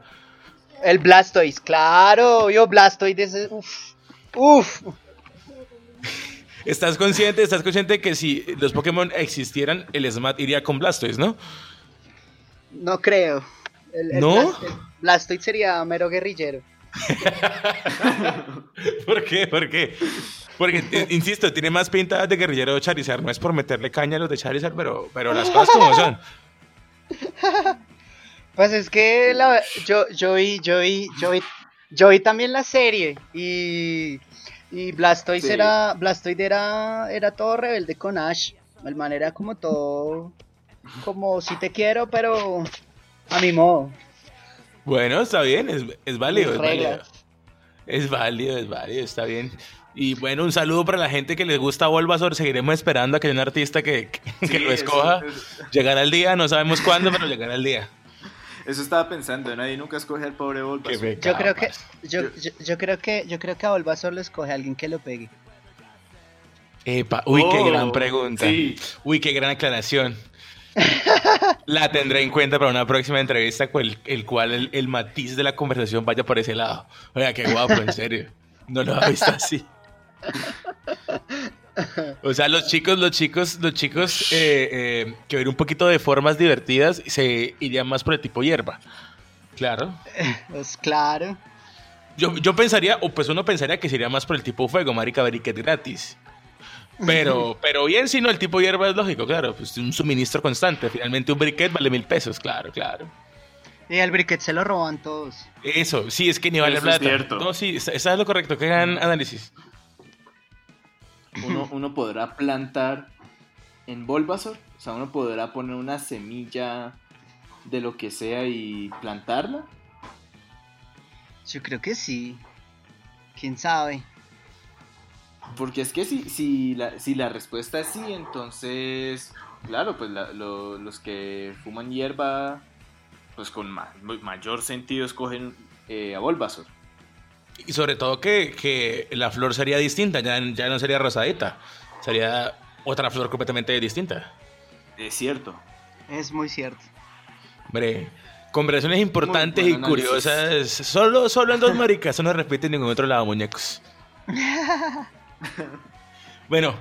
El Blastoise, claro, yo Blastoise, uff, uff. ¿Estás consciente, estás consciente que si los Pokémon existieran, el Smat iría con Blastoise, ¿no? No creo. ¿No? Blastoise, sería mero guerrillero. ¿Por qué? ¿Por qué? Porque, insisto, tiene más pinta de guerrillero de Charizard. No es por meterle caña a los de Charizard, pero, pero las cosas como son. Pues es que yo, yo, vi, yo, vi, yo, vi, yo vi también la serie y, y Blastoise, era, Blastoise era, era todo rebelde con Ash. El man era como todo, como si te quiero, pero a mi modo. Bueno, está bien, es, es válido, es válido. Es válido, es válido, está bien. Y bueno, un saludo para la gente que les gusta Bulbasaur. Seguiremos esperando a que haya un artista que, que, lo escoja. Llegará el día, no sabemos cuándo, pero llegará el día. Eso estaba pensando, nadie nunca escoge al pobre Bulbasaur. Yo creo que yo, yo, creo que yo creo que a Bulbasaur lo escoge alguien que lo pegue. Epa, uy, qué oh, gran pregunta. Uy, qué gran aclaración. La tendré en cuenta para una próxima entrevista con el, cual el, matiz de la conversación vaya por ese lado. Oiga, qué guapo, en serio. No lo ha visto así. O sea, los chicos, los chicos, los chicos eh, eh, que ven un poquito de formas divertidas se irían más por el tipo hierba. Claro. Pues claro. Yo, yo pensaría, o pues uno pensaría que sería más por el tipo fuego, marica, briquet gratis. Pero, pero bien, si no, el tipo hierba es lógico, claro. Pues un suministro constante. Finalmente un briquet vale mil pesos, claro, claro. Y el briquet se lo roban todos. Eso, sí, es que ni vale plata. No, sí, eso es lo correcto. Que hagan análisis uno, podrá plantar en Bulbasaur, o sea, uno podrá poner una semilla de lo que sea y plantarla. Yo creo que sí. ¿Quién sabe? Porque es que si, si, la, si la respuesta es sí, entonces, claro, pues los que fuman hierba, pues con mayor sentido escogen eh, a Bulbasaur. Y sobre todo que, la flor sería distinta, ya, ya no sería rosadita, sería otra flor completamente distinta. Es cierto. Es muy cierto. Hombre, conversaciones importantes y curiosas. Solo, solo en dos maricas, no repite en ningún otro lado, muñecos. bueno,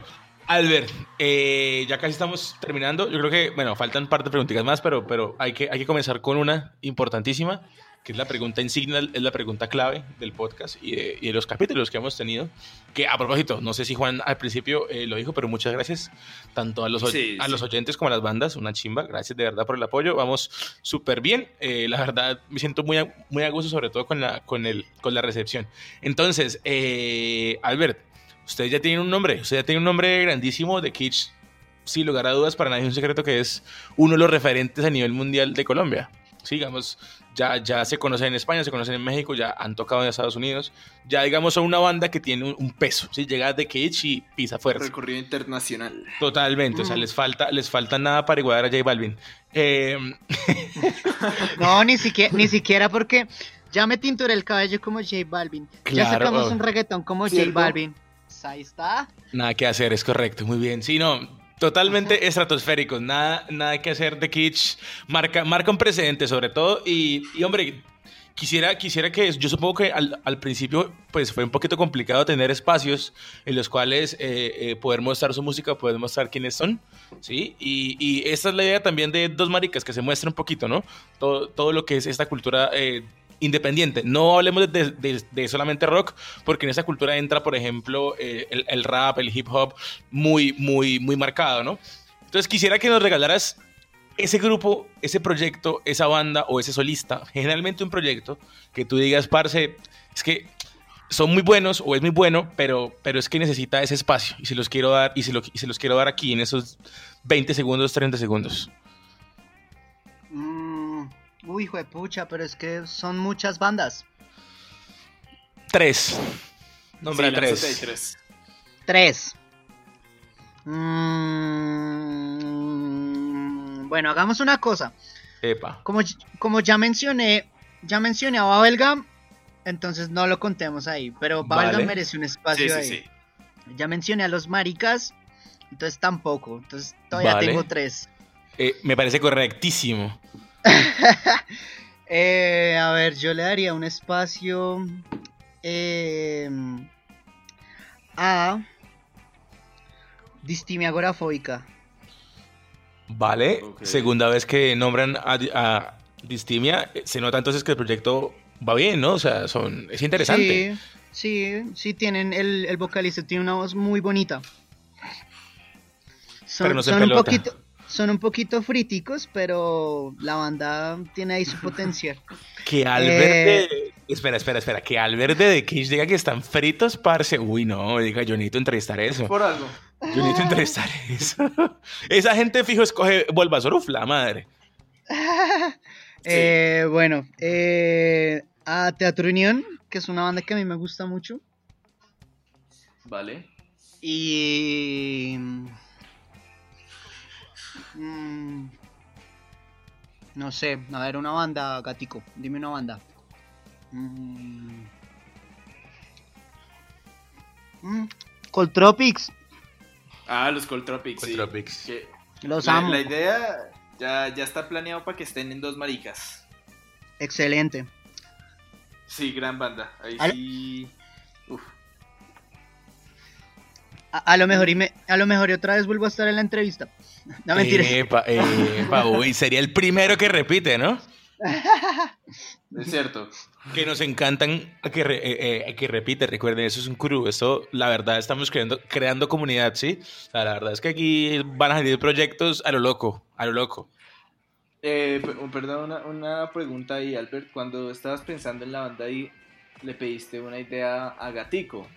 Albert, eh, ya casi estamos terminando. Yo creo que, bueno, faltan un par de preguntitas más, pero, pero hay, que, hay que comenzar con una importantísima. que es la pregunta insignia, es la pregunta clave del podcast y de, los capítulos que hemos tenido. Que a propósito, no sé si Juan al principio eh, lo dijo, pero muchas gracias tanto a los, a los oyentes como a las bandas. Una chimba, gracias de verdad por el apoyo. Vamos súper bien. Eh, la verdad, me siento muy a, muy a gusto, sobre todo con la, con el, con la recepción. Entonces, Albert, usted ya tiene un nombre, usted ya tiene un nombre grandísimo de Kitsch. Sin lugar a dudas, para nadie es un secreto que es uno de los referentes a nivel mundial de Colombia. Sigamos, ya, ya se conocen en España, se conocen en México, ya han tocado en Estados Unidos. Ya, digamos, son una banda que tiene un, peso. ¿sí? Llega de Cage y pisa fuerte. Recorrido internacional. Totalmente, o sea, les falta, les falta nada para igualar a J Balvin. Eh, no, ni siquiera, ni siquiera porque ya me tinturé el cabello como J Balvin. ya sacamos un reggaetón como J Balvin. Pues ahí está. Nada que hacer, es correcto, muy bien. Sí, no, Totalmente estratosféricos, nada, nada que hacer de Kitsch. Marca, marca un precedente sobre todo. Y, hombre, quisiera, quisiera que, yo supongo que al, principio pues fue un poquito complicado tener espacios en los cuales eh, eh, poder mostrar su música, poder mostrar quiénes son, ¿sí? Y, y, esta es la idea también de Dos Maricas, que se muestre un poquito, ¿no? Todo, todo lo que es esta cultura eh, independiente. No hablemos de, solamente rock, porque en esa cultura entra, por ejemplo, eh, el, rap, el hip hop, muy, muy, muy marcado, ¿no? Entonces quisiera que nos regalaras ese grupo, ese proyecto, esa banda o ese solista, generalmente un proyecto que tú digas, parce, es que son muy buenos o es muy bueno, pero, pero es que necesita ese espacio y se los quiero dar y se, los quiero dar aquí en esos 20 segundos, 30 segundos. Uy, hijo de pucha, pero es que son muchas bandas. Tres. Nombre tres. tres. Tres. Mm, bueno, hagamos una cosa. Epa. Como, como ya mencioné, ya mencioné a Babelgam, entonces no lo contemos ahí. Pero Babelgam merece un espacio ahí. Ya mencioné a los maricas, entonces tampoco. Entonces todavía tengo tres. Eh, me parece correctísimo. Eh, a ver, yo le daría un espacio em, a distimia agorafóbica. Vale, segunda vez que nombran a, distimia, se nota entonces que el proyecto va bien, ¿no? O sea, son, es interesante. Sí, sí, sí tienen, el, vocalista tiene una voz muy bonita. Son, no son un poquito, son un poquito fríticos, pero la banda tiene ahí su potencial. Que Albert eh, Espera, espera, espera. Que Albert de Kish diga que están fritos, parce. Uy, no, diga, yo necesito entrevistar eso. Por algo. Yo necesito entrevistar eso. Esa gente fijo escoge la madre. eh, bueno, eh, a Teatro Unión, que es una banda que a mí me gusta mucho. Vale. Y Mm, no sé, a ver, una banda, gatico. Dime una banda. Mm, mm, Coltropics. Ah, los Coltropics. Coltropics. los amo. La idea ya, ya está planeado para que estén en dos maricas. Excelente. Sí, gran banda. Ahí sí. A, lo mejor y me, a lo mejor y otra vez vuelvo a estar en la entrevista. No mentira. uy, sería el primero que repite, ¿no? Es cierto. Que nos encantan que, eh, eh, que repite, recuerden, eso es un crew, eso la verdad estamos creando, creando comunidad, ¿sí? la verdad es que aquí van a salir proyectos a lo loco, a lo loco. Eh, perdón, una, una, pregunta ahí, Albert, cuando estabas pensando en la banda ahí, le pediste una idea a Gatico,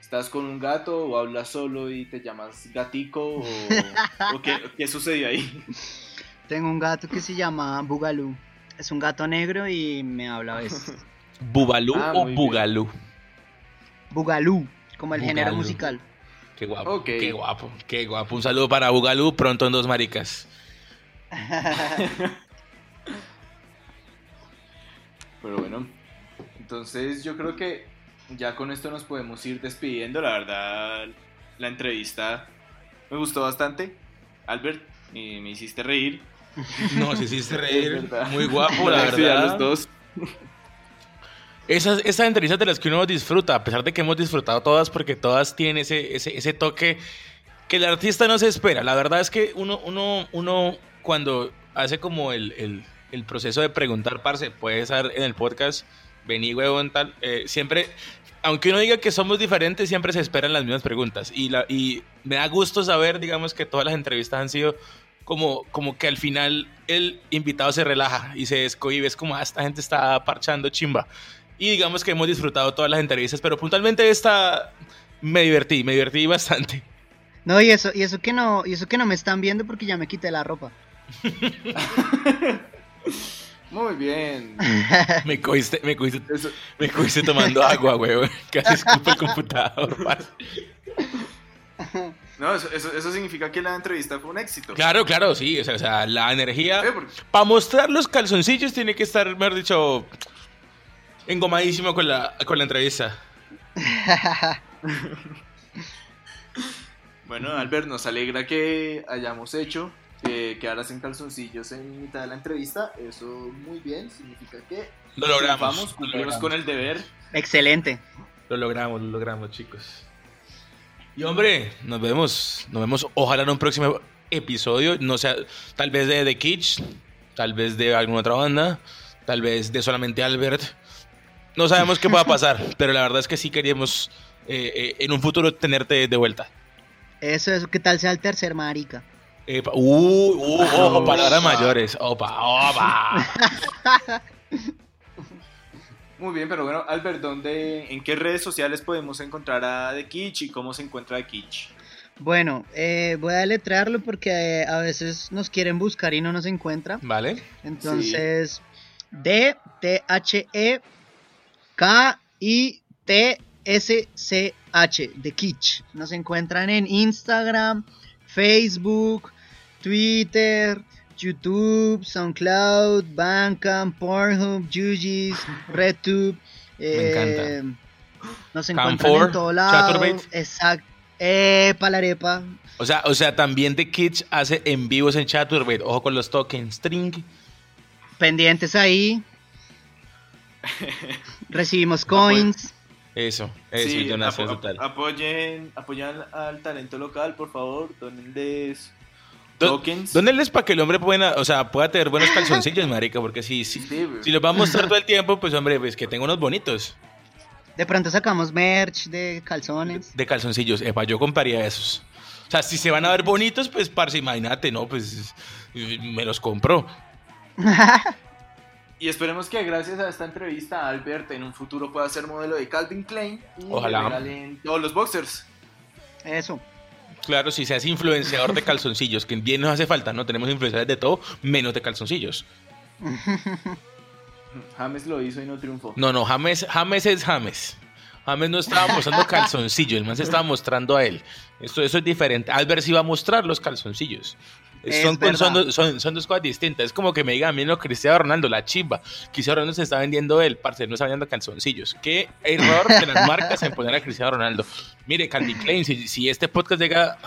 ¿Estás con un gato o hablas solo y te llamas gatico? ¿O, qué, sucedió ahí? Tengo un gato que se llama Bugalú. Es un gato negro y me habla a veces. ¿Bubalú ah, o Bugalú? Bugalú, como el género musical. Qué guapo, qué guapo, qué guapo. Un saludo para Bugalú, pronto en Dos Maricas. Pero bueno, entonces yo creo que ya con esto nos podemos ir despidiendo. La verdad, la entrevista me gustó bastante. Albert, me, hiciste reír. No, se hiciste reír. Muy guapo, la verdad. los dos. Esas, esas entrevistas de las que uno disfruta, a pesar de que hemos disfrutado todas, porque todas tienen ese, ese, toque que el artista no se espera. La verdad es que uno, uno, uno cuando hace como el, el proceso de preguntar, parce, puede estar en el podcast, vení, huevón, tal. Eh, siempre, aunque uno diga que somos diferentes, siempre se esperan las mismas preguntas. Y, la, y me da gusto saber, digamos, que todas las entrevistas han sido como, como que al final el invitado se relaja y se descohibe. Es como, ah, esta gente está parchando chimba. Y digamos que hemos disfrutado todas las entrevistas, pero puntualmente esta me divertí, me divertí bastante. No, y eso, y eso que no, y eso que no me están viendo porque ya me quité la ropa. Muy bien. me cogiste, me cogiste, me cogiste tomando agua, weón. Casi escupo el computador. No, eso, eso, significa que la entrevista fue un éxito. Claro, claro, sí. O sea, la energía. Para mostrar los calzoncillos tiene que estar, mejor dicho, engomadísimo con la, con la entrevista. bueno, Albert, nos alegra que hayamos hecho que quedaras en calzoncillos en mitad de la entrevista. Eso muy bien, significa que lo logramos. cumplimos con el deber. Excelente. Lo logramos, lo logramos, chicos. Y hombre, nos vemos, nos vemos ojalá en un próximo episodio, no sea, tal vez de The Kitsch, tal vez de alguna otra banda, tal vez de solamente Albert. No sabemos qué pueda pasar, pero la verdad es que sí queríamos eh, eh, en un futuro tenerte de vuelta. Eso, eso, ¿qué tal sea el tercer marica? Uh, uh, ojo, palabras mayores. Opa, opa. Muy bien, pero bueno, Albert, ¿dónde, ¿en qué redes sociales podemos encontrar a The Kitsch y cómo se encuentra The Kitsch? Bueno, eh, voy a deletrearlo porque a veces nos quieren buscar y no nos encuentra. Vale. Entonces, D, T, H, E, K, I, T, S, C, H, The Kitsch. Nos encuentran en Instagram, Facebook, Twitter, YouTube, SoundCloud, Bandcamp, Pornhub, Jujis, RedTube. Me encanta. Eh, nos encuentran en todo lado. Exacto. Eh, palarepa. O sea, o sea, también The Kids hace en vivos en Chaturbate. Ojo con los tokens. String. Pendientes ahí. Recibimos coins. Eso, eso, sí, apoyen, apoyen al talento local, por favor. Donenles tokens. les para que el hombre pueda, o sea, pueda tener buenos calzoncillos, marica, porque si, si, si los va a mostrar todo el tiempo, pues hombre, pues que tenga unos bonitos. De pronto sacamos merch de calzones. De calzoncillos, epa, yo compraría esos. O sea, si se van a ver bonitos, pues parce, imagínate, ¿no? Pues me los compro. y esperemos que gracias a esta entrevista Albert en un futuro pueda ser modelo de Calvin Klein y Ojalá. todos los boxers. Eso. Claro, si seas influenciador de calzoncillos, que bien nos hace falta, ¿no? Tenemos influenciadores de todo, menos de calzoncillos. James lo hizo y no triunfó. No, no, James, James es James. James no estaba mostrando calzoncillos, el man se estaba mostrando a él. Esto, eso es diferente. Albert sí iba a mostrar los calzoncillos. Son, son, son, dos cosas distintas. Es como que me diga a mí no Cristiano Ronaldo, la chimba. Cristiano Ronaldo se está vendiendo él, parce, no está vendiendo calzoncillos. Qué error de las marcas en poner a Cristiano Ronaldo. Mire, Candy Klein, si, este podcast llega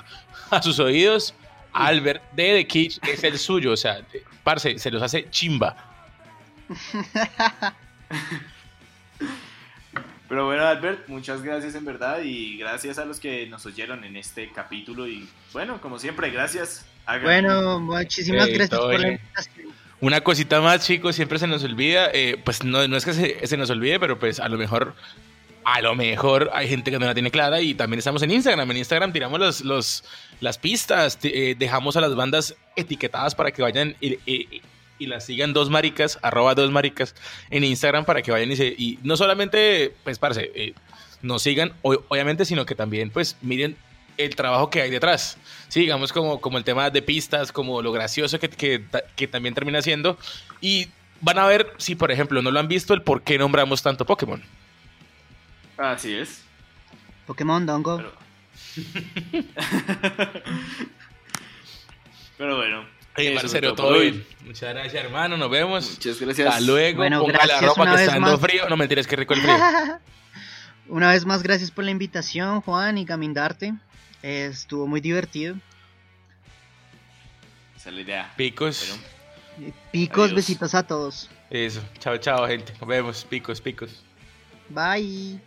a sus oídos, Albert de The Kitsch es el suyo. O sea, parce, se los hace chimba. Pero bueno, Albert, muchas gracias en verdad y gracias a los que nos oyeron en este capítulo y bueno, como siempre, gracias. Bueno, muchísimas gracias por la invitación. Una cosita más, chicos, siempre se nos olvida, eh, pues no, no es que se, nos olvide, pero pues a lo mejor a lo mejor hay gente que no la tiene clara y también estamos en Instagram. En Instagram tiramos los, los las pistas, eh, dejamos a las bandas etiquetadas para que vayan y, y las sigan dos maricas, arroba dos maricas en Instagram para que vayan y, se, y no solamente, pues, parce, eh, nos sigan, obviamente, sino que también, pues, miren el trabajo que hay detrás. Sí, digamos como, como el tema de pistas, como lo gracioso que, que, también termina siendo. Y van a ver, si por ejemplo no lo han visto, el por qué nombramos tanto Pokémon. Así es. Pokémon Dongo. Pero bueno, Hey, todo bien. Muchas gracias, hermano. Nos vemos. Muchas gracias. Hasta luego. Bueno, Ponga la ropa que está dando frío. No me tires que rico el frío. una vez más, gracias por la invitación, Juan y Camindarte. estuvo muy divertido. Esa la idea. Picos. Picos, besitos a todos. Eso. Chao, chao, gente. Nos vemos. Picos, picos. Bye.